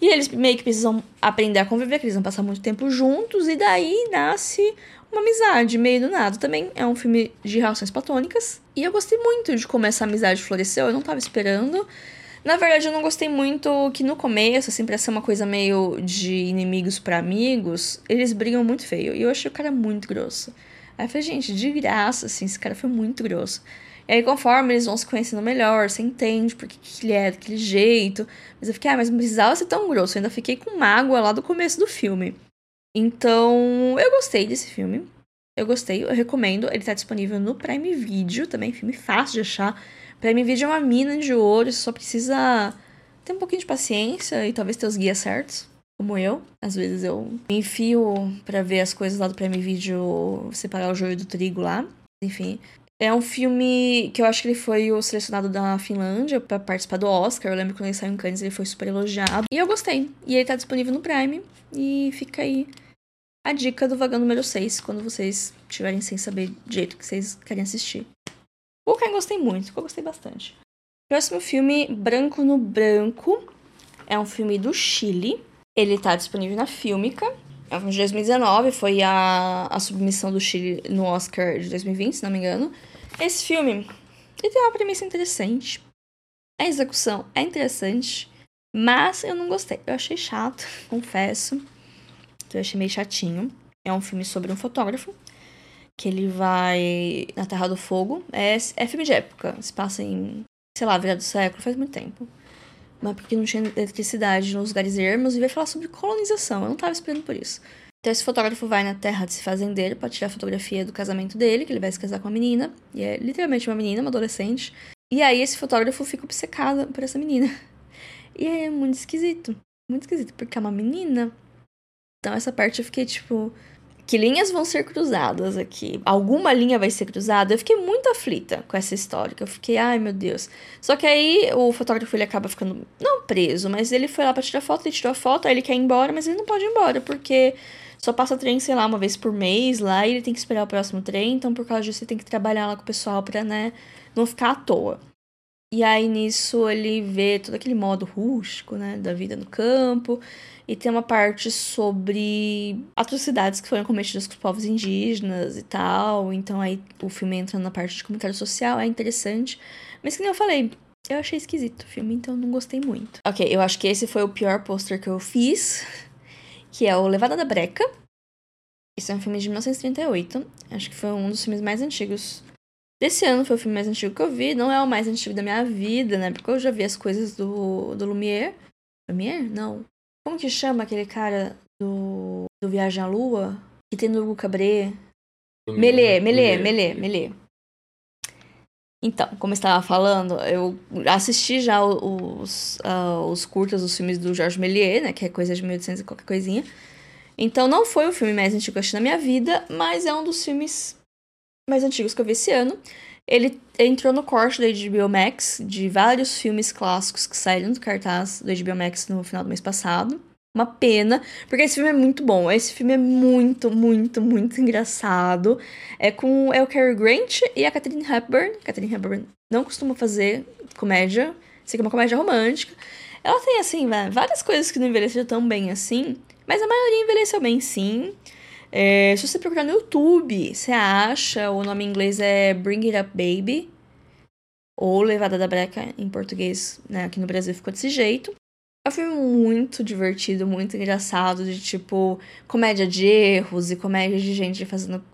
E eles meio que precisam aprender a conviver, que eles vão passar muito tempo juntos, e daí nasce uma amizade meio do nada. Também é um filme de relações platônicas. E eu gostei muito de como essa amizade floresceu, eu não tava esperando. Na verdade, eu não gostei muito que no começo, assim, pra ser uma coisa meio de inimigos para amigos, eles brigam muito feio. E eu achei o cara muito grosso. Aí eu falei, gente, de graça, assim, esse cara foi muito grosso. E aí, conforme eles vão se conhecendo melhor, você entende porque que ele é daquele jeito. Mas eu fiquei, ah, mas não precisava ser tão grosso. Eu ainda fiquei com mágoa lá do começo do filme. Então, eu gostei desse filme. Eu gostei, eu recomendo. Ele tá disponível no Prime Video também, filme fácil de achar. Prime Video é uma mina de ouro, você só precisa ter um pouquinho de paciência e talvez ter os guias certos, como eu. Às vezes eu me enfio para ver as coisas lá do Prime Video, separar o joio do trigo lá. Enfim, é um filme que eu acho que ele foi o selecionado da Finlândia para participar do Oscar. Eu lembro que quando ele saiu em Cannes ele foi super elogiado. E eu gostei. E ele tá disponível no Prime. E fica aí a dica do vagão número 6, quando vocês estiverem sem saber do jeito que vocês querem assistir. O eu gostei muito, eu gostei bastante. Próximo filme, Branco no Branco. É um filme do Chile. Ele tá disponível na Filmica. É de 2019, foi a, a submissão do Chile no Oscar de 2020, se não me engano. Esse filme, ele tem uma premissa interessante. A execução é interessante, mas eu não gostei. Eu achei chato, confesso. Eu achei meio chatinho. É um filme sobre um fotógrafo que ele vai na Terra do Fogo. É, é filme de época, se passa em, sei lá, virada do século, faz muito tempo. Mas porque não tinha eletricidade nos lugares ermos e vai falar sobre colonização. Eu não tava esperando por isso. Então esse fotógrafo vai na terra desse fazendeiro para tirar fotografia do casamento dele, que ele vai se casar com uma menina. E é literalmente uma menina, uma adolescente. E aí esse fotógrafo fica obcecado por essa menina. E aí é muito esquisito. Muito esquisito, porque é uma menina. Então essa parte eu fiquei tipo que linhas vão ser cruzadas aqui? Alguma linha vai ser cruzada? Eu fiquei muito aflita com essa história, eu fiquei, ai meu Deus. Só que aí o fotógrafo ele acaba ficando, não preso, mas ele foi lá pra tirar foto, ele tirou a foto, aí ele quer ir embora, mas ele não pode ir embora, porque só passa trem, sei lá, uma vez por mês lá, e ele tem que esperar o próximo trem, então por causa disso ele tem que trabalhar lá com o pessoal pra, né, não ficar à toa. E aí nisso ele vê todo aquele modo rústico, né, da vida no campo. E tem uma parte sobre atrocidades que foram cometidas com os povos indígenas e tal. Então aí o filme entra na parte de comentário social, é interessante. Mas que nem eu falei, eu achei esquisito o filme, então não gostei muito. Ok, eu acho que esse foi o pior pôster que eu fiz, que é o Levada da Breca. Isso é um filme de 1938. Acho que foi um dos filmes mais antigos Desse ano foi o filme mais antigo que eu vi. Não é o mais antigo da minha vida, né? Porque eu já vi as coisas do, do Lumière. Lumière? Não. Como que chama aquele cara do, do Viagem à Lua? Que tem no Hugo Cabré? Melê, Melê, Melê, Melê. Então, como eu estava falando, eu assisti já os, uh, os curtas, os filmes do Georges Méliès, né? Que é coisa de 1800 e qualquer coisinha. Então, não foi o filme mais antigo que eu assisti na minha vida, mas é um dos filmes mais antigos que eu vi esse ano. Ele entrou no corte da HBO Max de vários filmes clássicos que saíram do cartaz da HBO Max no final do mês passado. Uma pena, porque esse filme é muito bom. Esse filme é muito, muito, muito engraçado. É com o Cary Grant e a Catherine Hepburn. Catherine Hepburn não costuma fazer comédia, isso aqui é uma comédia romântica. Ela tem, assim, várias coisas que não envelheceram tão bem assim, mas a maioria envelheceu bem, sim. É, se você procurar no YouTube, você acha, o nome em inglês é Bring It Up Baby, ou Levada da Breca em português, né, aqui no Brasil ficou desse jeito. É um filme muito divertido, muito engraçado, de tipo comédia de erros e comédia de gente fazendo,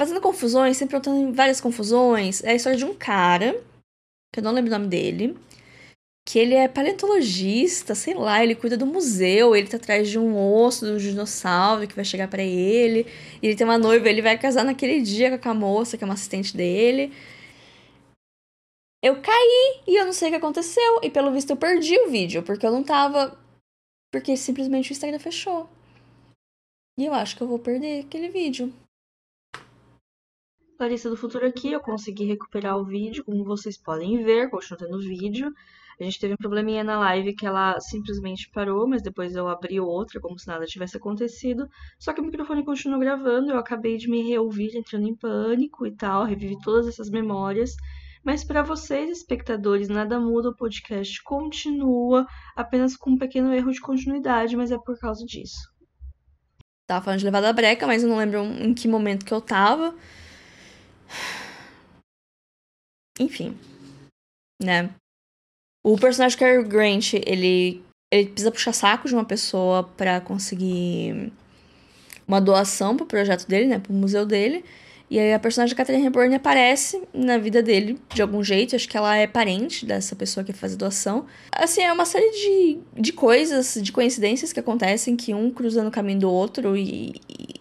fazendo confusões, sempre em várias confusões. É a história de um cara, que eu não lembro o nome dele, que ele é paleontologista, sei lá, ele cuida do museu, ele tá atrás de um osso do dinossauro que vai chegar para ele, e ele tem uma noiva, ele vai casar naquele dia com a moça, que é uma assistente dele. Eu caí e eu não sei o que aconteceu, e pelo visto eu perdi o vídeo, porque eu não tava. Porque simplesmente o Instagram fechou. E eu acho que eu vou perder aquele vídeo. Larissa do Futuro aqui, eu consegui recuperar o vídeo, como vocês podem ver, continuo tendo vídeo. A gente teve um probleminha na live que ela simplesmente parou, mas depois eu abri outra, como se nada tivesse acontecido. Só que o microfone continuou gravando, eu acabei de me reouvir entrando em pânico e tal, revivi todas essas memórias. Mas para vocês, espectadores, nada muda, o podcast continua, apenas com um pequeno erro de continuidade, mas é por causa disso. Tava falando de levada breca, mas eu não lembro em que momento que eu tava. Enfim, né? O personagem Cary Grant, ele, ele precisa puxar saco de uma pessoa para conseguir uma doação pro projeto dele, né? Pro museu dele. E aí a personagem Catherine Hepburn aparece na vida dele de algum jeito. Acho que ela é parente dessa pessoa que faz a doação. Assim, é uma série de, de coisas, de coincidências que acontecem que um cruza no caminho do outro e, e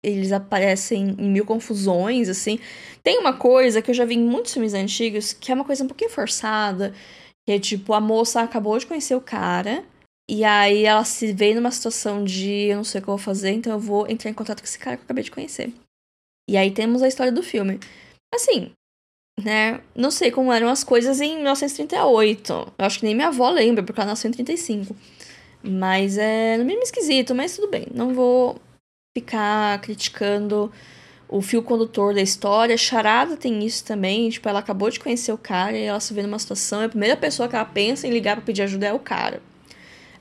eles aparecem em mil confusões, assim. Tem uma coisa que eu já vi em muitos filmes antigos que é uma coisa um pouquinho forçada que é tipo, a moça acabou de conhecer o cara. E aí ela se vê numa situação de eu não sei o que eu vou fazer, então eu vou entrar em contato com esse cara que eu acabei de conhecer. E aí temos a história do filme. Assim, né? Não sei como eram as coisas em 1938. Eu acho que nem minha avó lembra, porque ela nasceu em 35. Mas é no mínimo esquisito, mas tudo bem. Não vou ficar criticando o fio condutor da história. Charada tem isso também. Tipo, ela acabou de conhecer o cara e ela se vê numa situação. E a primeira pessoa que ela pensa em ligar para pedir ajuda é o cara.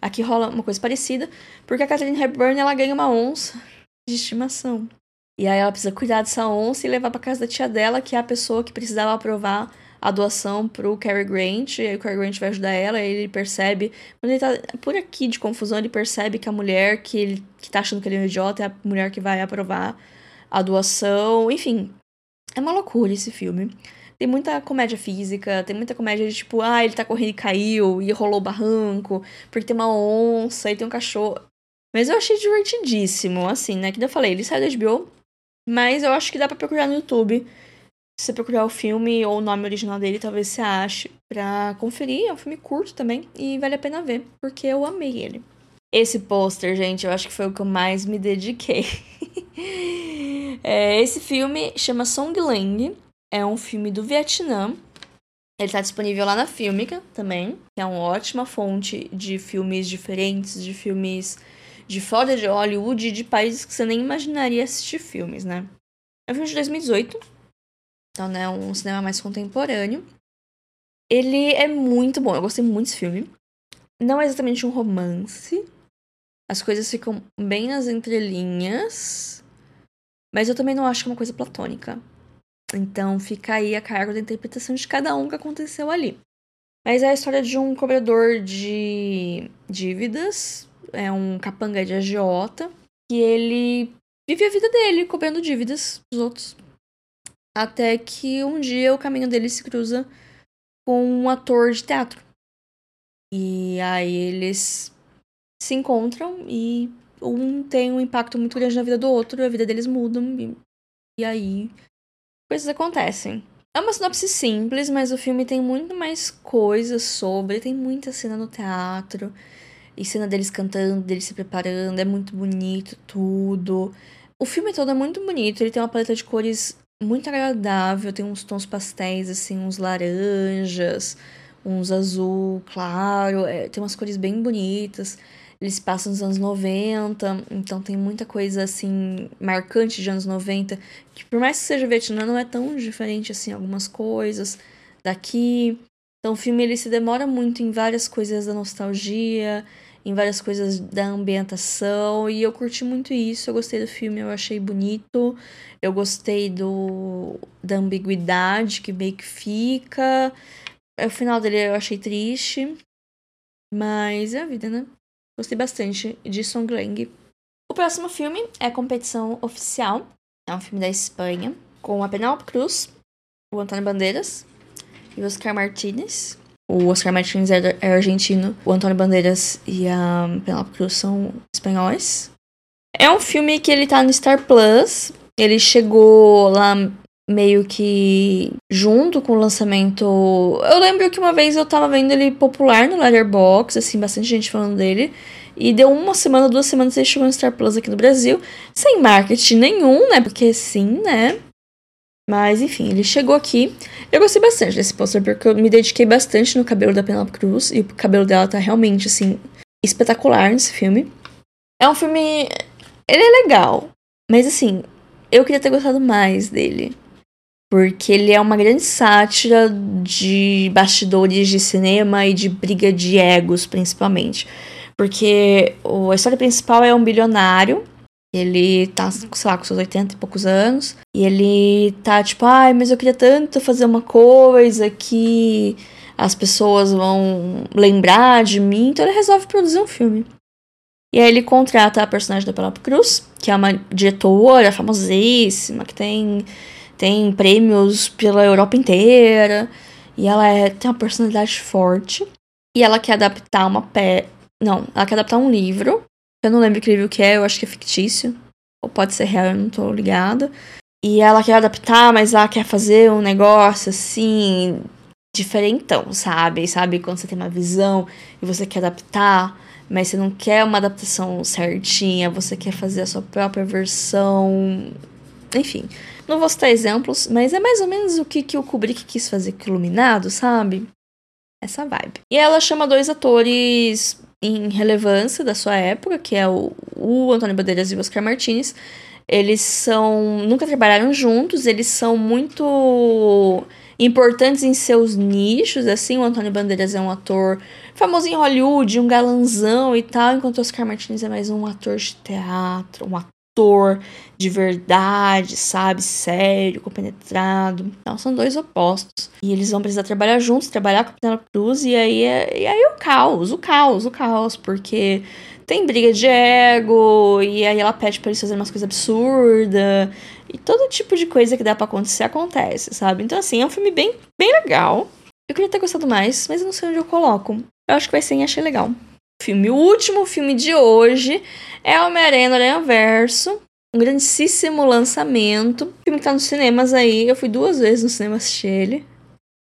Aqui rola uma coisa parecida, porque a Catherine Hepburn ela ganha uma onça de estimação. E aí ela precisa cuidar dessa onça e levar para casa da tia dela, que é a pessoa que precisava aprovar a doação pro Cary Grant, e aí o Cary Grant vai ajudar ela, e ele percebe, quando ele tá por aqui de confusão, ele percebe que a mulher que ele que tá achando que ele é um idiota é a mulher que vai aprovar a doação, enfim. É uma loucura esse filme. Tem muita comédia física, tem muita comédia de tipo, ah, ele tá correndo e caiu, e rolou barranco, porque tem uma onça e tem um cachorro. Mas eu achei divertidíssimo, assim, né? Que eu falei, ele saiu da HBO, mas eu acho que dá pra procurar no YouTube se você procurar o filme ou o nome original dele, talvez você ache pra conferir. É um filme curto também e vale a pena ver, porque eu amei ele. Esse pôster, gente, eu acho que foi o que eu mais me dediquei. é, esse filme chama Song Lang, é um filme do Vietnã. Ele está disponível lá na Filmica também, que é uma ótima fonte de filmes diferentes, de filmes de fora de Hollywood, de países que você nem imaginaria assistir filmes, né? É um filme de 2018, então, né, um cinema mais contemporâneo. Ele é muito bom, eu gostei muito desse filme. Não é exatamente um romance. As coisas ficam bem nas entrelinhas. Mas eu também não acho que é uma coisa platônica. Então fica aí a cargo da interpretação de cada um que aconteceu ali. Mas é a história de um cobrador de dívidas, é um capanga de agiota, que ele vive a vida dele cobrando dívidas dos outros. Até que um dia o caminho dele se cruza com um ator de teatro. E aí eles se encontram e um tem um impacto muito grande na vida do outro, a vida deles mudam e, e aí coisas acontecem. É uma sinopse simples, mas o filme tem muito mais coisas sobre, tem muita cena no teatro, e cena deles cantando, deles se preparando, é muito bonito tudo. O filme todo é muito bonito, ele tem uma paleta de cores muito agradável, tem uns tons pastéis, assim, uns laranjas, uns azul claro, é, tem umas cores bem bonitas. Eles passam nos anos 90, então tem muita coisa assim marcante de anos 90, que por mais que seja Vietnã, não é tão diferente assim algumas coisas daqui. Então o filme ele se demora muito em várias coisas da nostalgia, em várias coisas da ambientação e eu curti muito isso. Eu gostei do filme, eu achei bonito. Eu gostei do da ambiguidade que meio que fica. O final dele eu achei triste, mas é a vida, né? Gostei bastante de Song Lang. O próximo filme é a competição oficial. É um filme da Espanha com a Penélope Cruz, o Antônio Bandeiras e o Oscar Martinez. O Oscar Martins é, é argentino, o Antônio Bandeiras e a Penelope Cruz são espanhóis. É um filme que ele tá no Star Plus. Ele chegou lá meio que junto com o lançamento. Eu lembro que uma vez eu tava vendo ele popular no Letterboxd, assim, bastante gente falando dele. E deu uma semana, duas semanas ele chegou no Star Plus aqui no Brasil, sem marketing nenhum, né? Porque sim, né? Mas enfim, ele chegou aqui. Eu gostei bastante desse pôster porque eu me dediquei bastante no cabelo da Penelope Cruz e o cabelo dela tá realmente assim espetacular nesse filme. É um filme ele é legal, mas assim, eu queria ter gostado mais dele. Porque ele é uma grande sátira de bastidores de cinema e de briga de egos, principalmente. Porque a história principal é um bilionário ele tá, sei lá, com seus 80 e poucos anos. E ele tá tipo, ai, mas eu queria tanto fazer uma coisa que as pessoas vão lembrar de mim. Então ele resolve produzir um filme. E aí ele contrata a personagem da Penelope Cruz, que é uma diretora famosíssima, que tem, tem prêmios pela Europa inteira. E ela é, tem uma personalidade forte. E ela quer adaptar uma pé. Não, ela quer adaptar um livro eu não lembro que livro que é, eu acho que é fictício. Ou pode ser real, eu não tô ligada. E ela quer adaptar, mas ela quer fazer um negócio assim. diferentão, sabe? Sabe quando você tem uma visão e você quer adaptar, mas você não quer uma adaptação certinha, você quer fazer a sua própria versão. Enfim, não vou citar exemplos, mas é mais ou menos o que, que o Kubrick quis fazer com Iluminado, sabe? Essa vibe. E ela chama dois atores em relevância da sua época, que é o, o Antônio Bandeiras e o Oscar Martinez. Eles são. nunca trabalharam juntos, eles são muito importantes em seus nichos, assim, o Antônio Bandeiras é um ator famoso em Hollywood, um galanzão e tal, enquanto o Oscar Martinez é mais um ator de teatro, um ator de verdade, sabe? Sério, compenetrado. Então são dois opostos. E eles vão precisar trabalhar juntos, trabalhar com a Penelope Cruz, e aí, é, e aí o caos, o caos, o caos, porque tem briga de ego, e aí ela pede para eles fazerem umas coisas absurdas, e todo tipo de coisa que dá para acontecer acontece, sabe? Então, assim, é um filme bem, bem legal. Eu queria ter gostado mais, mas eu não sei onde eu coloco. Eu acho que vai ser em Achei Legal. Filme. O último filme de hoje é Homem-Aranha no Aranha Verso. Um grandíssimo lançamento. O filme que tá nos cinemas aí. Eu fui duas vezes no cinema assistir ele.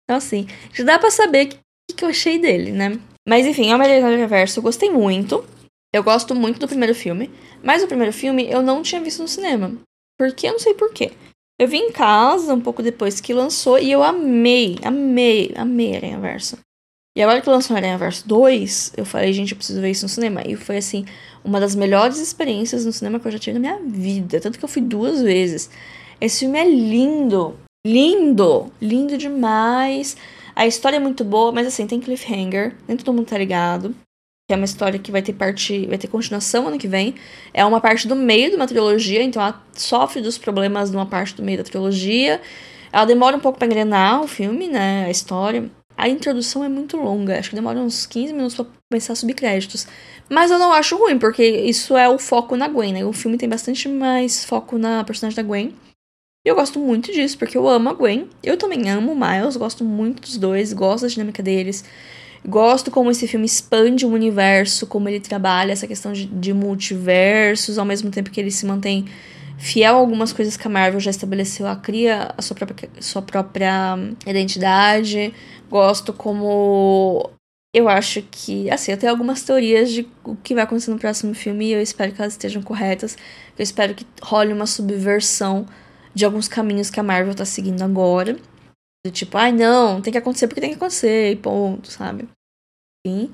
Então, assim, já dá pra saber o que, que eu achei dele, né? Mas enfim, Homem-Aranha no Aranha Verso eu gostei muito. Eu gosto muito do primeiro filme. Mas o primeiro filme eu não tinha visto no cinema. Porque eu não sei porquê. Eu vi em casa um pouco depois que lançou e eu amei, amei, amei Aranha Verso. E agora que lançou Aranha Verso 2, eu falei, gente, eu preciso ver isso no cinema. E foi, assim, uma das melhores experiências no cinema que eu já tive na minha vida. Tanto que eu fui duas vezes. Esse filme é lindo. Lindo! Lindo demais. A história é muito boa, mas assim, tem cliffhanger. Nem todo mundo tá ligado. Que é uma história que vai ter parte. Vai ter continuação ano que vem. É uma parte do meio de uma trilogia, então ela sofre dos problemas de uma parte do meio da trilogia. Ela demora um pouco para engrenar o filme, né? A história. A introdução é muito longa, acho que demora uns 15 minutos para começar a subir créditos. Mas eu não acho ruim, porque isso é o foco na Gwen, né? O filme tem bastante mais foco na personagem da Gwen. E eu gosto muito disso, porque eu amo a Gwen. Eu também amo o Miles, gosto muito dos dois, gosto da dinâmica deles. Gosto como esse filme expande o universo, como ele trabalha essa questão de, de multiversos, ao mesmo tempo que ele se mantém fiel a algumas coisas que a Marvel já estabeleceu, ela cria a sua própria, sua própria identidade. Gosto como. Eu acho que. Assim, eu tenho algumas teorias de o que vai acontecer no próximo filme e eu espero que elas estejam corretas. Eu espero que role uma subversão de alguns caminhos que a Marvel tá seguindo agora. Do tipo, ai não, tem que acontecer porque tem que acontecer, e ponto, sabe? Enfim.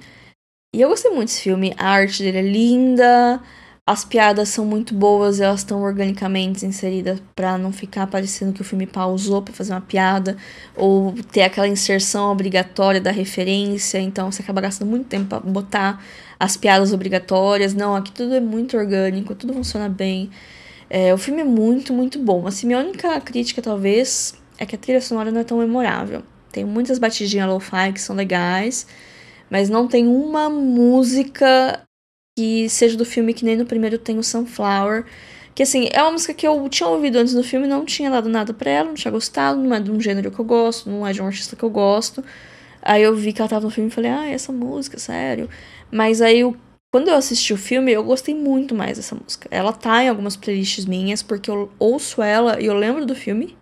E eu gostei muito desse filme. A arte dele é linda. As piadas são muito boas, elas estão organicamente inseridas para não ficar parecendo que o filme pausou para fazer uma piada ou ter aquela inserção obrigatória da referência, então você acaba gastando muito tempo para botar as piadas obrigatórias. Não, aqui tudo é muito orgânico, tudo funciona bem. É, o filme é muito, muito bom. Assim, minha única crítica, talvez, é que a trilha sonora não é tão memorável. Tem muitas batidinhas lo-fi que são legais, mas não tem uma música que seja do filme que nem no primeiro tem o Sunflower. Que assim, é uma música que eu tinha ouvido antes do filme, não tinha dado nada pra ela, não tinha gostado, não é de um gênero que eu gosto, não é de um artista que eu gosto. Aí eu vi que ela tava no filme e falei, ah, essa música, sério. Mas aí eu, quando eu assisti o filme, eu gostei muito mais dessa música. Ela tá em algumas playlists minhas, porque eu ouço ela e eu lembro do filme.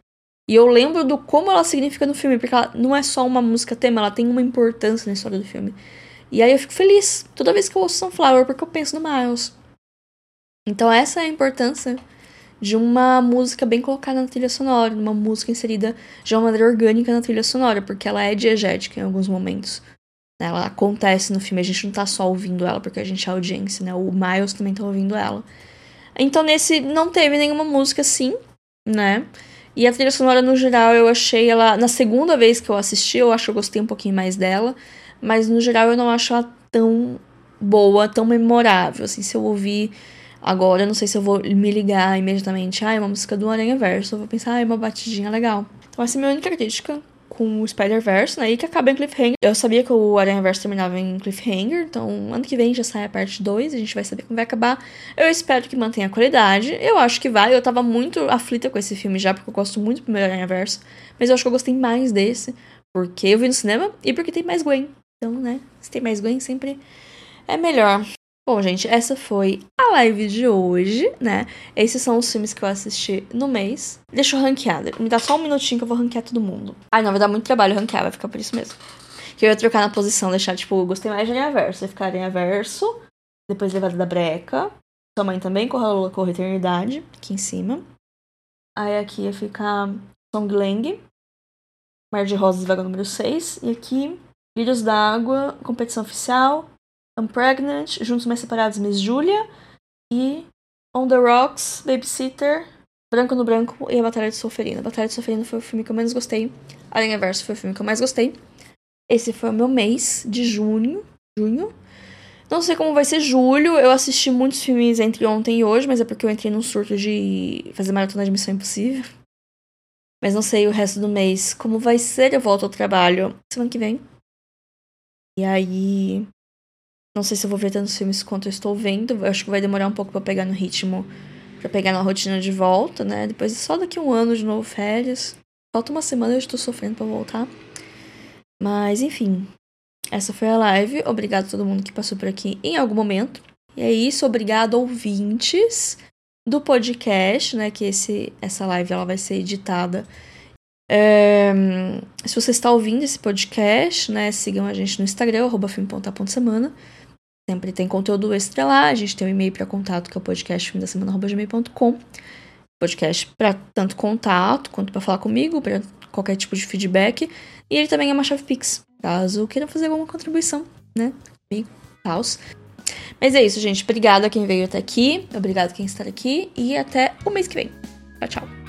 E eu lembro do como ela significa no filme, porque ela não é só uma música tema, ela tem uma importância na história do filme. E aí eu fico feliz toda vez que eu ouço Sunflower, porque eu penso no Miles. Então essa é a importância de uma música bem colocada na trilha sonora, uma música inserida de uma maneira orgânica na trilha sonora, porque ela é diegética em alguns momentos. Ela acontece no filme, a gente não tá só ouvindo ela porque a gente é audiência, né? O Miles também tá ouvindo ela. Então nesse não teve nenhuma música assim, né? E a trilha sonora no geral eu achei ela. Na segunda vez que eu assisti, eu acho que eu gostei um pouquinho mais dela. Mas no geral eu não acho ela tão boa, tão memorável. Assim, se eu ouvir agora, não sei se eu vou me ligar imediatamente. Ah, é uma música do Aranha Verso. Eu vou pensar, ah, é uma batidinha legal. Então essa é a minha única crítica com o Spider-Verse, né? E que acaba em cliffhanger. Eu sabia que o Aranha Verso terminava em cliffhanger, então ano que vem já sai a parte 2, a gente vai saber como vai acabar. Eu espero que mantenha a qualidade. Eu acho que vai. Eu tava muito aflita com esse filme já, porque eu gosto muito do primeiro Aranha Verso. Mas eu acho que eu gostei mais desse, porque eu vi no cinema e porque tem mais Gwen. Então, né, se tem mais Gwen, sempre é melhor. Bom, gente, essa foi a live de hoje, né? Esses são os filmes que eu assisti no mês. Deixa eu ranquear. Me dá só um minutinho que eu vou ranquear todo mundo. Ai, não, vai dar muito trabalho ranquear, vai ficar por isso mesmo. Que eu ia trocar na posição, deixar, tipo, gostei mais de Aranha Verso. Vai ficar Aranha Verso, depois Levada da Breca. Sua mãe também, Corra Corra Eternidade, aqui em cima. Aí aqui ia ficar Songlang, Mar de Rosas, vaga número 6. E aqui Lírios d'Água, competição oficial, I'm Pregnant, Juntos Mais Separados, Miss Julia e On the Rocks, Babysitter, Branco no Branco e A Batalha de Solferino. A Batalha de Solferino foi o filme que eu menos gostei. Aranha Verso foi o filme que eu mais gostei. Esse foi o meu mês de junho. Junho. Não sei como vai ser julho. Eu assisti muitos filmes entre ontem e hoje, mas é porque eu entrei num surto de fazer maratona de Missão Impossível. Mas não sei o resto do mês como vai ser. Eu volto ao trabalho semana que vem. E aí. Não sei se eu vou ver tantos filmes quanto eu estou vendo. Eu acho que vai demorar um pouco para pegar no ritmo. para pegar na rotina de volta, né? Depois só daqui um ano de novo, férias. Falta uma semana eu estou sofrendo para voltar. Mas enfim, essa foi a live. Obrigado a todo mundo que passou por aqui em algum momento. E é isso, obrigado ouvintes do podcast, né? Que esse, essa live ela vai ser editada. É, se você está ouvindo esse podcast, né? Sigam a gente no Instagram, arroba semana. Sempre tem conteúdo extra lá. A gente tem um e-mail para contato, que é o podcast da semana.gmail.com. Podcast para tanto contato quanto para falar comigo, para qualquer tipo de feedback. E ele também é uma chave Pix caso queira fazer alguma contribuição, né? Comigo, tals. Mas é isso, gente. Obrigada a quem veio até aqui. Obrigado a quem está aqui. E até o mês que vem. Tchau, tchau.